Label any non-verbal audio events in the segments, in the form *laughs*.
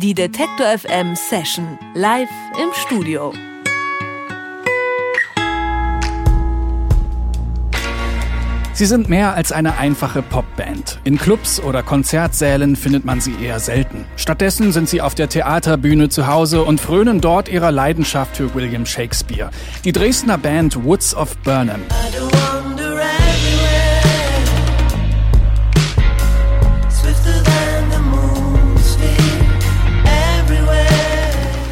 Die Detektor FM Session live im Studio. Sie sind mehr als eine einfache Popband. In Clubs oder Konzertsälen findet man sie eher selten. Stattdessen sind sie auf der Theaterbühne zu Hause und frönen dort ihrer Leidenschaft für William Shakespeare. Die Dresdner Band Woods of Burnham.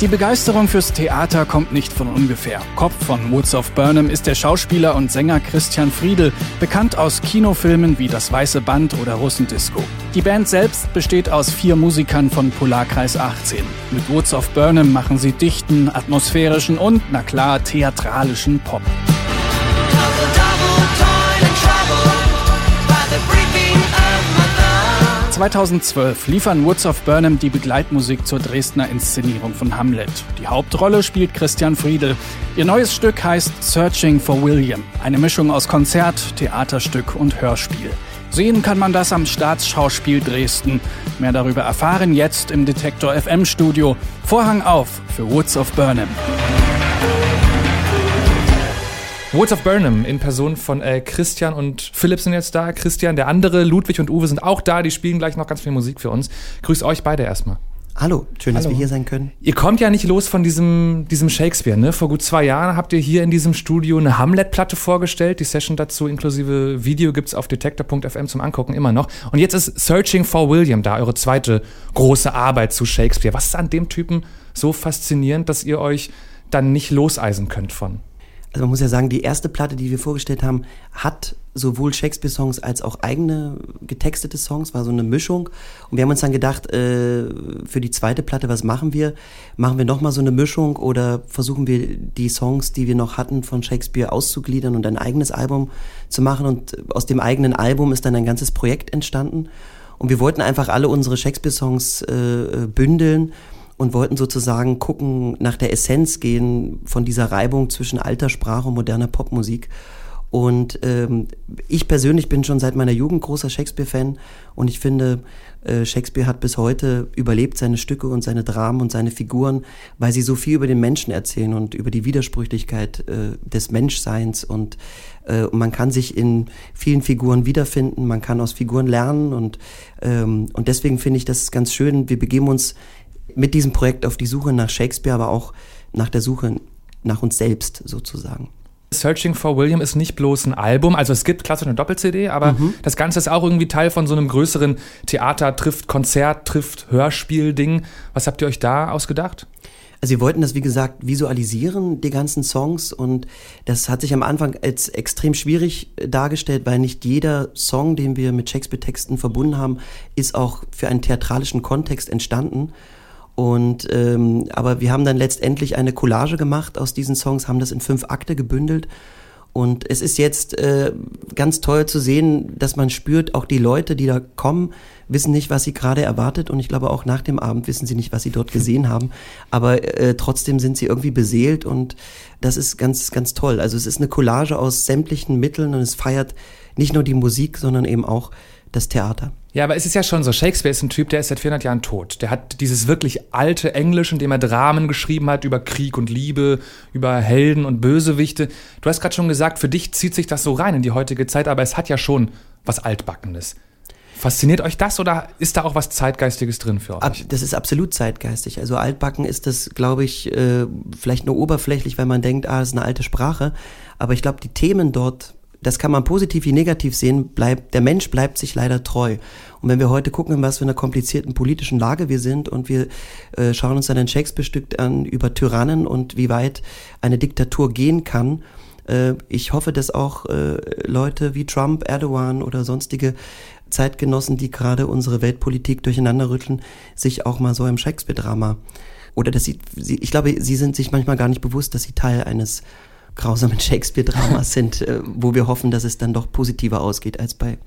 Die Begeisterung fürs Theater kommt nicht von ungefähr. Kopf von Woods of Burnham ist der Schauspieler und Sänger Christian Friedel, bekannt aus Kinofilmen wie Das Weiße Band oder Russendisco. Die Band selbst besteht aus vier Musikern von Polarkreis 18. Mit Woods of Burnham machen sie dichten, atmosphärischen und, na klar, theatralischen Pop. 2012 liefern Woods of Burnham die Begleitmusik zur Dresdner Inszenierung von Hamlet. Die Hauptrolle spielt Christian Friedel. Ihr neues Stück heißt Searching for William, eine Mischung aus Konzert, Theaterstück und Hörspiel. Sehen kann man das am Staatsschauspiel Dresden. Mehr darüber erfahren jetzt im Detektor FM Studio. Vorhang auf für Woods of Burnham. Woods of Burnham in Person von äh, Christian und Philipp sind jetzt da. Christian, der andere, Ludwig und Uwe sind auch da. Die spielen gleich noch ganz viel Musik für uns. Grüß euch beide erstmal. Hallo, schön, dass wir hier sein können. Ihr kommt ja nicht los von diesem, diesem Shakespeare, ne? Vor gut zwei Jahren habt ihr hier in diesem Studio eine Hamlet-Platte vorgestellt. Die Session dazu inklusive Video gibt's auf detektor.fm zum Angucken immer noch. Und jetzt ist Searching for William da, eure zweite große Arbeit zu Shakespeare. Was ist an dem Typen so faszinierend, dass ihr euch dann nicht loseisen könnt von? Also man muss ja sagen, die erste Platte, die wir vorgestellt haben, hat sowohl Shakespeare-Songs als auch eigene getextete Songs, war so eine Mischung. Und wir haben uns dann gedacht, äh, für die zweite Platte, was machen wir? Machen wir nochmal so eine Mischung oder versuchen wir die Songs, die wir noch hatten von Shakespeare auszugliedern und ein eigenes Album zu machen? Und aus dem eigenen Album ist dann ein ganzes Projekt entstanden. Und wir wollten einfach alle unsere Shakespeare-Songs äh, bündeln und wollten sozusagen gucken, nach der Essenz gehen von dieser Reibung zwischen alter Sprache und moderner Popmusik. Und ähm, ich persönlich bin schon seit meiner Jugend großer Shakespeare-Fan und ich finde, äh, Shakespeare hat bis heute überlebt seine Stücke und seine Dramen und seine Figuren, weil sie so viel über den Menschen erzählen und über die Widersprüchlichkeit äh, des Menschseins und, äh, man kann sich in vielen Figuren wiederfinden, man kann aus Figuren lernen und, ähm, und deswegen finde ich das ganz schön. Wir begeben uns mit diesem Projekt auf die Suche nach Shakespeare, aber auch nach der Suche nach uns selbst sozusagen. Searching for William ist nicht bloß ein Album, also es gibt klassisch eine Doppel-CD, aber mhm. das Ganze ist auch irgendwie Teil von so einem größeren Theater trifft Konzert trifft Hörspiel-Ding. Was habt ihr euch da ausgedacht? Also wir wollten das, wie gesagt, visualisieren, die ganzen Songs. Und das hat sich am Anfang als extrem schwierig dargestellt, weil nicht jeder Song, den wir mit Shakespeare-Texten verbunden haben, ist auch für einen theatralischen Kontext entstanden. Und ähm, aber wir haben dann letztendlich eine Collage gemacht aus diesen Songs, haben das in fünf Akte gebündelt. Und es ist jetzt äh, ganz toll zu sehen, dass man spürt, auch die Leute, die da kommen, wissen nicht, was sie gerade erwartet. Und ich glaube, auch nach dem Abend wissen sie nicht, was sie dort gesehen *laughs* haben. Aber äh, trotzdem sind sie irgendwie beseelt und das ist ganz, ganz toll. Also es ist eine Collage aus sämtlichen Mitteln und es feiert nicht nur die Musik, sondern eben auch das Theater. Ja, aber es ist ja schon so, Shakespeare ist ein Typ, der ist seit 400 Jahren tot. Der hat dieses wirklich alte Englisch, in dem er Dramen geschrieben hat über Krieg und Liebe, über Helden und Bösewichte. Du hast gerade schon gesagt, für dich zieht sich das so rein in die heutige Zeit, aber es hat ja schon was Altbackenes. Fasziniert euch das oder ist da auch was Zeitgeistiges drin für euch? Das ist absolut zeitgeistig. Also altbacken ist das, glaube ich, äh, vielleicht nur oberflächlich, weil man denkt, ah, das ist eine alte Sprache. Aber ich glaube, die Themen dort das kann man positiv wie negativ sehen, bleibt, der Mensch bleibt sich leider treu. Und wenn wir heute gucken, in was für einer komplizierten politischen Lage wir sind und wir äh, schauen uns dann ein Shakespeare-Stück an über Tyrannen und wie weit eine Diktatur gehen kann, äh, ich hoffe, dass auch äh, Leute wie Trump, Erdogan oder sonstige Zeitgenossen, die gerade unsere Weltpolitik durcheinander rütteln, sich auch mal so einem Shakespeare-Drama oder dass sie, sie, ich glaube, sie sind sich manchmal gar nicht bewusst, dass sie Teil eines grausamen *laughs* Shakespeare-Dramas sind, äh, wo wir hoffen, dass es dann doch positiver ausgeht als bei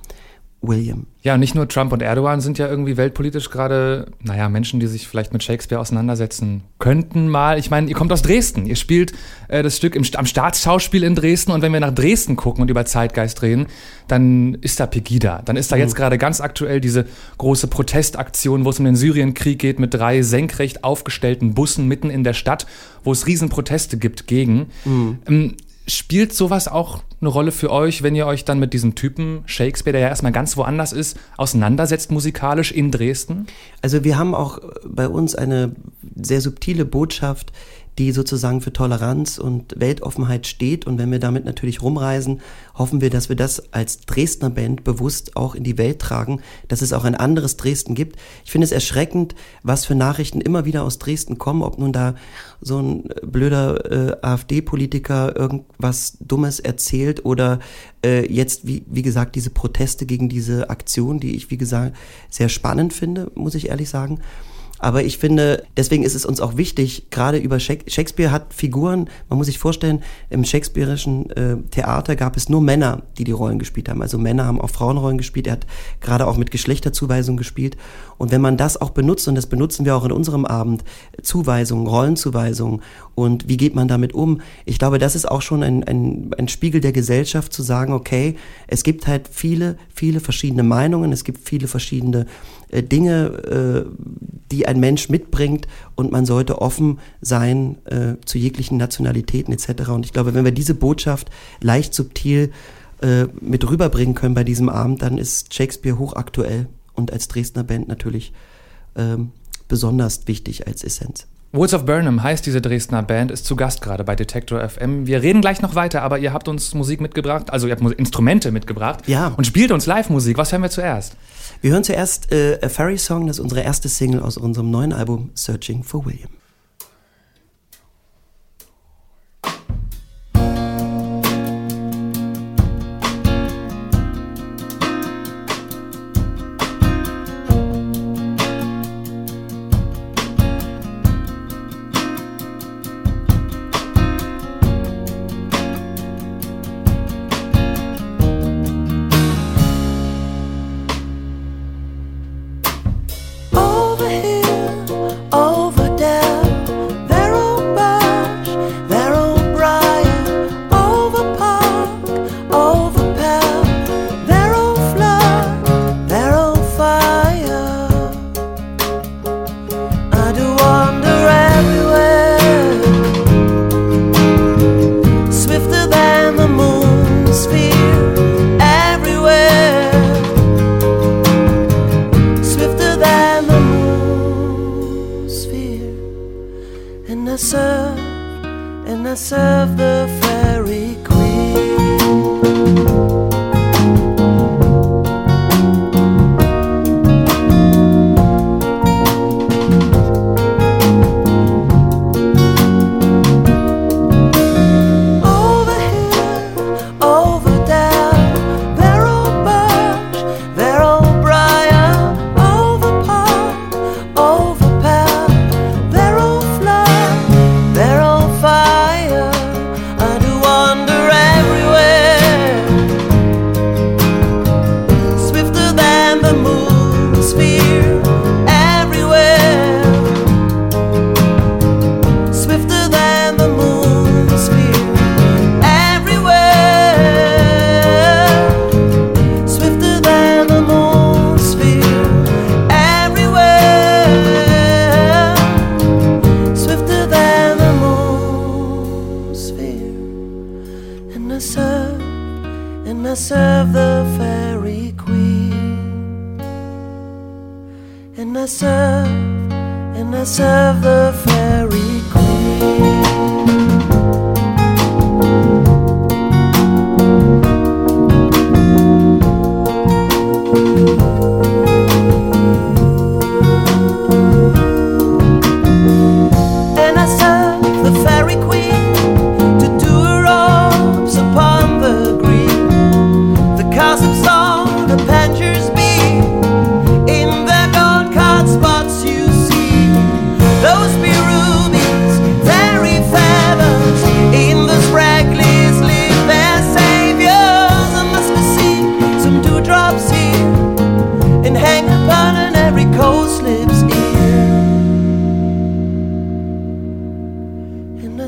William. Ja, nicht nur Trump und Erdogan sind ja irgendwie weltpolitisch gerade, naja, Menschen, die sich vielleicht mit Shakespeare auseinandersetzen könnten mal. Ich meine, ihr kommt aus Dresden. Ihr spielt äh, das Stück im, am Staatsschauspiel in Dresden und wenn wir nach Dresden gucken und über Zeitgeist reden, dann ist da Pegida. Dann ist da jetzt mhm. gerade ganz aktuell diese große Protestaktion, wo es um den Syrienkrieg geht, mit drei senkrecht aufgestellten Bussen mitten in der Stadt, wo es Riesenproteste gibt gegen. Mhm. Ähm, Spielt sowas auch eine Rolle für euch, wenn ihr euch dann mit diesem Typen Shakespeare, der ja erstmal ganz woanders ist, auseinandersetzt musikalisch in Dresden? Also wir haben auch bei uns eine sehr subtile Botschaft, die sozusagen für Toleranz und Weltoffenheit steht. Und wenn wir damit natürlich rumreisen, hoffen wir, dass wir das als Dresdner Band bewusst auch in die Welt tragen, dass es auch ein anderes Dresden gibt. Ich finde es erschreckend, was für Nachrichten immer wieder aus Dresden kommen, ob nun da so ein blöder äh, AfD-Politiker irgendwas Dummes erzählt oder äh, jetzt, wie, wie gesagt, diese Proteste gegen diese Aktion, die ich, wie gesagt, sehr spannend finde, muss ich ehrlich sagen. Aber ich finde, deswegen ist es uns auch wichtig, gerade über Shakespeare hat Figuren, man muss sich vorstellen, im shakespearischen äh, Theater gab es nur Männer, die die Rollen gespielt haben. Also Männer haben auch Frauenrollen gespielt. Er hat gerade auch mit Geschlechterzuweisung gespielt. Und wenn man das auch benutzt, und das benutzen wir auch in unserem Abend, Zuweisungen, Rollenzuweisungen und wie geht man damit um? Ich glaube, das ist auch schon ein, ein, ein Spiegel der Gesellschaft zu sagen, okay, es gibt halt viele, viele verschiedene Meinungen, es gibt viele verschiedene äh, Dinge, äh, die ein Mensch mitbringt und man sollte offen sein äh, zu jeglichen Nationalitäten etc. Und ich glaube, wenn wir diese Botschaft leicht subtil äh, mit rüberbringen können bei diesem Abend, dann ist Shakespeare hochaktuell und als Dresdner Band natürlich ähm, besonders wichtig als Essenz. Woods of Burnham heißt diese Dresdner Band, ist zu Gast gerade bei Detector FM. Wir reden gleich noch weiter, aber ihr habt uns Musik mitgebracht, also ihr habt Instrumente mitgebracht ja. und spielt uns Live-Musik. Was hören wir zuerst? Wir hören zuerst äh, A Fairy Song, das ist unsere erste Single aus unserem neuen Album Searching for William. serve, and I serve the fairy queen.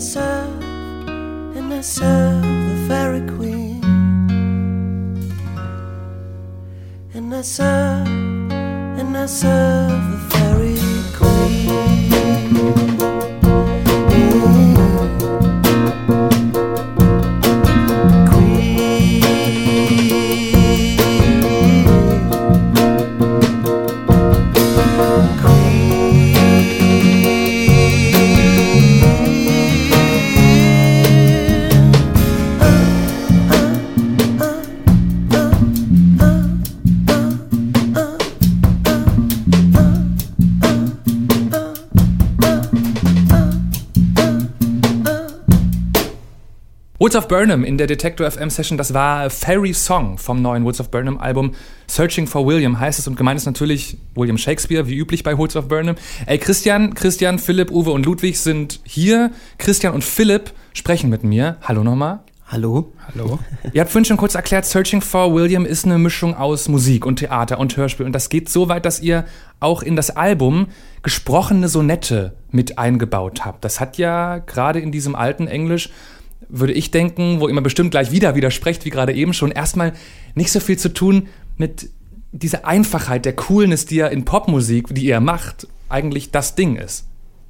Serve, and I serve the fairy queen. And I serve, and I serve Woods of Burnham in der Detector FM Session, das war Fairy Song vom neuen Woods of Burnham Album. Searching for William heißt es und gemeint ist natürlich William Shakespeare, wie üblich bei Woods of Burnham. Ey, Christian, Christian, Philipp, Uwe und Ludwig sind hier. Christian und Philipp sprechen mit mir. Hallo nochmal. Hallo. Hallo. *laughs* Ihr habt vorhin schon kurz erklärt, Searching for William ist eine Mischung aus Musik und Theater und Hörspiel. Und das geht so weit, dass ihr auch in das Album gesprochene Sonette mit eingebaut habt. Das hat ja gerade in diesem alten Englisch würde ich denken, wo immer bestimmt gleich wieder widersprecht, wie gerade eben schon, erstmal nicht so viel zu tun mit dieser Einfachheit, der Coolness, die ja in Popmusik, die ihr macht, eigentlich das Ding ist.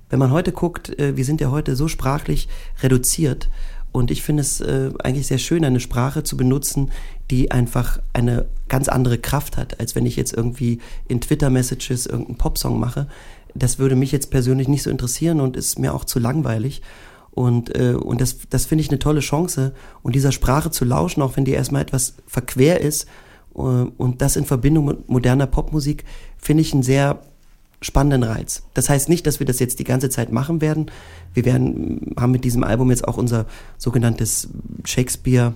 Wenn man heute guckt, äh, wir sind ja heute so sprachlich reduziert und ich finde es äh, eigentlich sehr schön, eine Sprache zu benutzen, die einfach eine ganz andere Kraft hat, als wenn ich jetzt irgendwie in Twitter-Messages irgendeinen Popsong mache. Das würde mich jetzt persönlich nicht so interessieren und ist mir auch zu langweilig. Und, äh, und das, das finde ich eine tolle Chance. Und dieser Sprache zu lauschen, auch wenn die erstmal etwas verquer ist, äh, und das in Verbindung mit moderner Popmusik, finde ich einen sehr spannenden Reiz. Das heißt nicht, dass wir das jetzt die ganze Zeit machen werden. Wir werden, haben mit diesem Album jetzt auch unser sogenanntes Shakespeare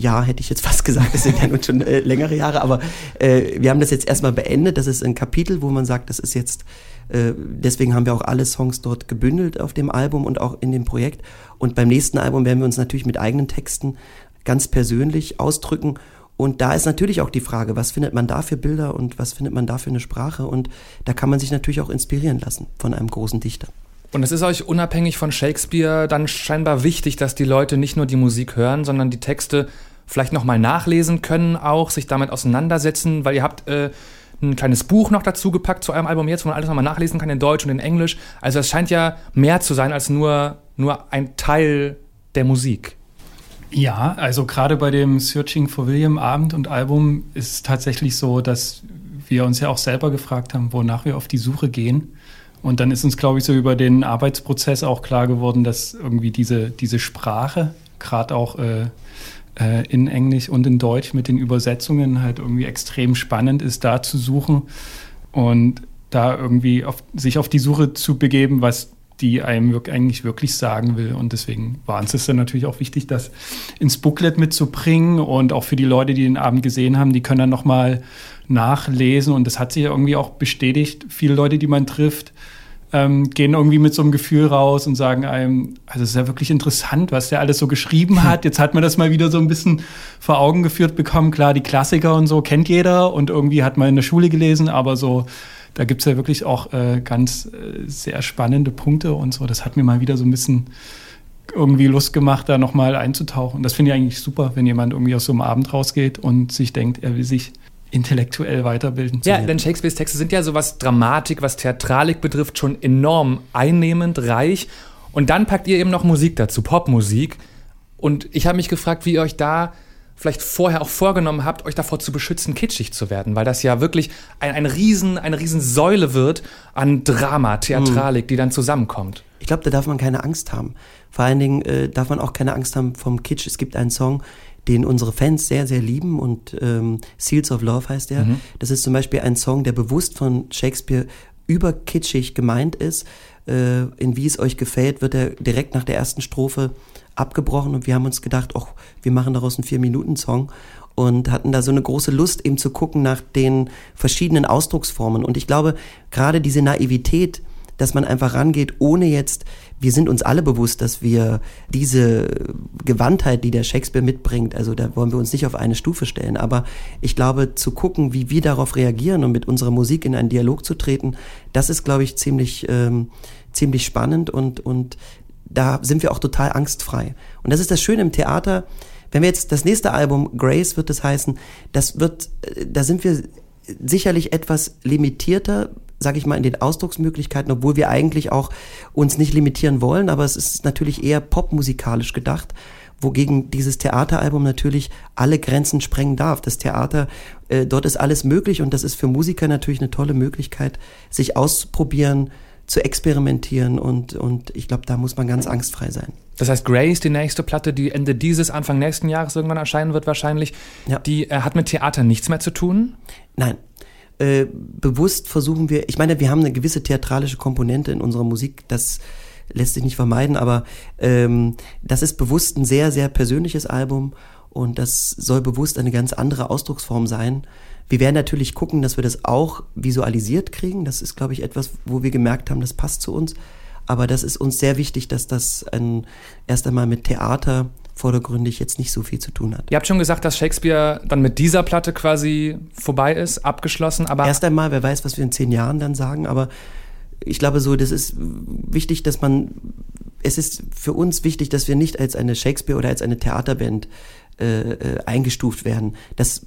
ja, hätte ich jetzt *laughs* fast gesagt, das sind ja nun schon äh, längere Jahre, aber äh, wir haben das jetzt erstmal beendet. Das ist ein Kapitel, wo man sagt, das ist jetzt deswegen haben wir auch alle Songs dort gebündelt auf dem Album und auch in dem Projekt. Und beim nächsten Album werden wir uns natürlich mit eigenen Texten ganz persönlich ausdrücken. Und da ist natürlich auch die Frage, was findet man da für Bilder und was findet man da für eine Sprache? Und da kann man sich natürlich auch inspirieren lassen von einem großen Dichter. Und es ist euch unabhängig von Shakespeare dann scheinbar wichtig, dass die Leute nicht nur die Musik hören, sondern die Texte vielleicht nochmal nachlesen können, auch sich damit auseinandersetzen, weil ihr habt äh, ein kleines Buch noch dazu gepackt zu eurem Album jetzt, wo man alles nochmal nachlesen kann in Deutsch und in Englisch. Also es scheint ja mehr zu sein als nur, nur ein Teil der Musik. Ja, also gerade bei dem Searching for William Abend und Album ist es tatsächlich so, dass wir uns ja auch selber gefragt haben, wonach wir auf die Suche gehen. Und dann ist uns, glaube ich, so über den Arbeitsprozess auch klar geworden, dass irgendwie diese, diese Sprache, gerade auch äh, äh, in Englisch und in Deutsch mit den Übersetzungen halt irgendwie extrem spannend ist, da zu suchen und da irgendwie auf, sich auf die Suche zu begeben, was die einem wirklich, eigentlich wirklich sagen will. Und deswegen war uns das dann natürlich auch wichtig, das ins Booklet mitzubringen und auch für die Leute, die den Abend gesehen haben, die können dann nochmal nachlesen. Und das hat sich irgendwie auch bestätigt. Viele Leute, die man trifft, ähm, gehen irgendwie mit so einem Gefühl raus und sagen einem, also es ist ja wirklich interessant, was der alles so geschrieben hat. Jetzt hat man das mal wieder so ein bisschen vor Augen geführt bekommen. Klar, die Klassiker und so kennt jeder und irgendwie hat man in der Schule gelesen, aber so, da gibt's ja wirklich auch äh, ganz äh, sehr spannende Punkte und so. Das hat mir mal wieder so ein bisschen irgendwie Lust gemacht, da nochmal einzutauchen. Das finde ich eigentlich super, wenn jemand irgendwie aus so einem Abend rausgeht und sich denkt, er will sich intellektuell weiterbilden zu Ja, denn Shakespeares Texte sind ja so was Dramatik, was Theatralik betrifft, schon enorm einnehmend, reich. Und dann packt ihr eben noch Musik dazu, Popmusik. Und ich habe mich gefragt, wie ihr euch da vielleicht vorher auch vorgenommen habt, euch davor zu beschützen, kitschig zu werden, weil das ja wirklich ein, ein Riesen, eine Riesensäule wird an Drama, Theatralik, mhm. die dann zusammenkommt. Ich glaube, da darf man keine Angst haben. Vor allen Dingen äh, darf man auch keine Angst haben vom Kitsch. Es gibt einen Song, den unsere Fans sehr, sehr lieben und ähm, Seals of Love heißt der. Mhm. Das ist zum Beispiel ein Song, der bewusst von Shakespeare überkitschig gemeint ist. Äh, in Wie es euch gefällt, wird er direkt nach der ersten Strophe abgebrochen und wir haben uns gedacht, ach, wir machen daraus einen Vier-Minuten-Song und hatten da so eine große Lust eben zu gucken nach den verschiedenen Ausdrucksformen. Und ich glaube, gerade diese Naivität, dass man einfach rangeht, ohne jetzt, wir sind uns alle bewusst, dass wir diese Gewandtheit, die der Shakespeare mitbringt, also da wollen wir uns nicht auf eine Stufe stellen, aber ich glaube, zu gucken, wie wir darauf reagieren und mit unserer Musik in einen Dialog zu treten, das ist, glaube ich, ziemlich, ähm, ziemlich spannend und, und da sind wir auch total angstfrei. Und das ist das Schöne im Theater. Wenn wir jetzt das nächste Album, Grace wird es heißen, das wird, äh, da sind wir sicherlich etwas limitierter, sage ich mal, in den Ausdrucksmöglichkeiten, obwohl wir eigentlich auch uns nicht limitieren wollen, aber es ist natürlich eher popmusikalisch gedacht wogegen dieses Theateralbum natürlich alle Grenzen sprengen darf. Das Theater, äh, dort ist alles möglich und das ist für Musiker natürlich eine tolle Möglichkeit, sich auszuprobieren, zu experimentieren und, und ich glaube, da muss man ganz angstfrei sein. Das heißt, Grace, die nächste Platte, die Ende dieses, Anfang nächsten Jahres irgendwann erscheinen wird wahrscheinlich, ja. die äh, hat mit Theater nichts mehr zu tun? Nein. Äh, bewusst versuchen wir, ich meine, wir haben eine gewisse theatralische Komponente in unserer Musik, das lässt sich nicht vermeiden, aber ähm, das ist bewusst ein sehr, sehr persönliches Album und das soll bewusst eine ganz andere Ausdrucksform sein. Wir werden natürlich gucken, dass wir das auch visualisiert kriegen. Das ist, glaube ich, etwas, wo wir gemerkt haben, das passt zu uns. Aber das ist uns sehr wichtig, dass das ein, erst einmal mit Theater vordergründig jetzt nicht so viel zu tun hat. Ihr habt schon gesagt, dass Shakespeare dann mit dieser Platte quasi vorbei ist, abgeschlossen, aber. Erst einmal, wer weiß, was wir in zehn Jahren dann sagen, aber ich glaube so, das ist wichtig, dass man, es ist für uns wichtig, dass wir nicht als eine Shakespeare oder als eine Theaterband äh, äh, eingestuft werden. Das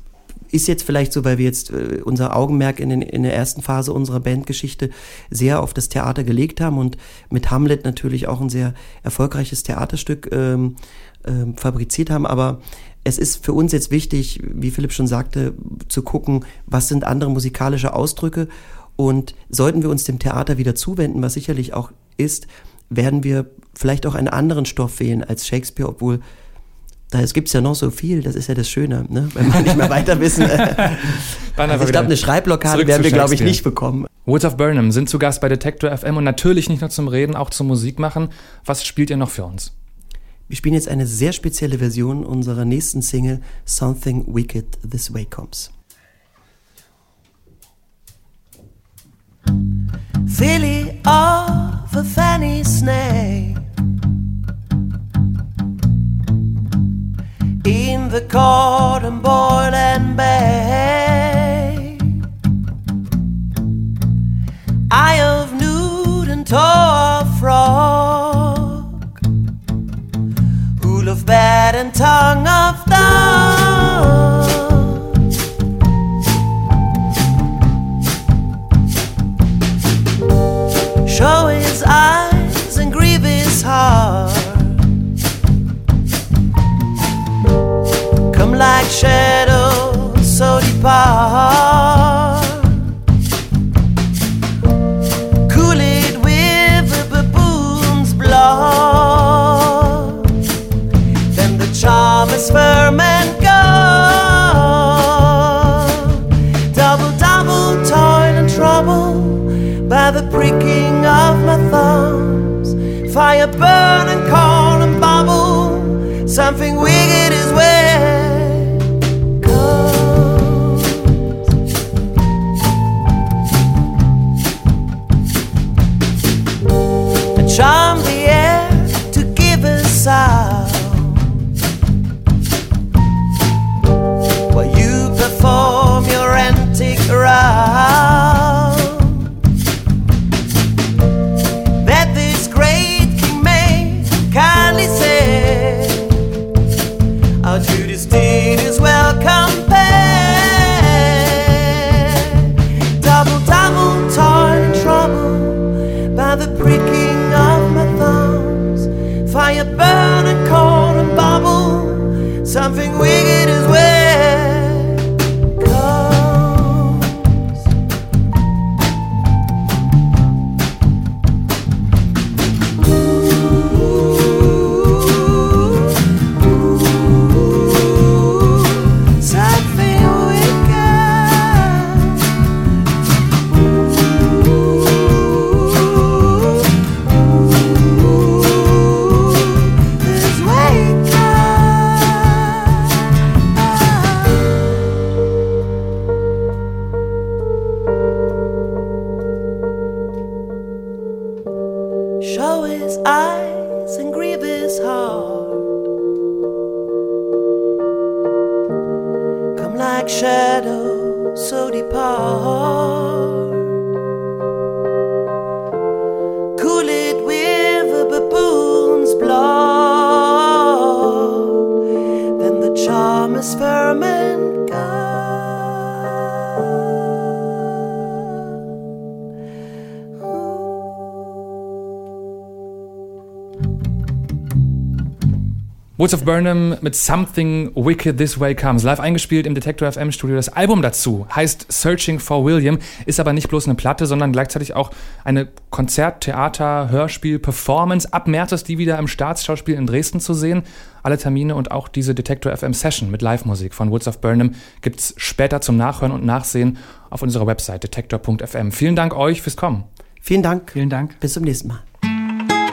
ist jetzt vielleicht so, weil wir jetzt äh, unser Augenmerk in, den, in der ersten Phase unserer Bandgeschichte sehr auf das Theater gelegt haben und mit Hamlet natürlich auch ein sehr erfolgreiches Theaterstück ähm, ähm, fabriziert haben. Aber es ist für uns jetzt wichtig, wie Philipp schon sagte, zu gucken, was sind andere musikalische Ausdrücke und sollten wir uns dem Theater wieder zuwenden, was sicherlich auch ist, werden wir vielleicht auch einen anderen Stoff wählen als Shakespeare, obwohl da gibt es ja noch so viel, das ist ja das Schöne, ne? wenn wir nicht mehr weiter wissen. *laughs* also ich glaube, eine Schreibblockade werden wir, glaube ich, nicht bekommen. Woods of Burnham sind zu Gast bei Detector FM und natürlich nicht nur zum Reden, auch zum Musik machen. Was spielt ihr noch für uns? Wir spielen jetzt eine sehr spezielle Version unserer nächsten Single Something Wicked This Way Comes. Filly of a fanny snake the cord and boil and bake. Eye of nude and toe of frog, hool of bat and tongue of dog, Showing shadow so depart. Something wicked is where Woods of Burnham mit Something Wicked This Way Comes. Live eingespielt im Detector FM Studio. Das Album dazu heißt Searching for William, ist aber nicht bloß eine Platte, sondern gleichzeitig auch eine Konzert-, Theater-, Hörspiel-, Performance. Ab März ist die wieder im Staatsschauspiel in Dresden zu sehen. Alle Termine und auch diese Detector FM Session mit Live-Musik von Woods of Burnham gibt's später zum Nachhören und Nachsehen auf unserer Website detektor.fm. Vielen Dank euch fürs Kommen. Vielen Dank. Vielen Dank. Bis zum nächsten Mal.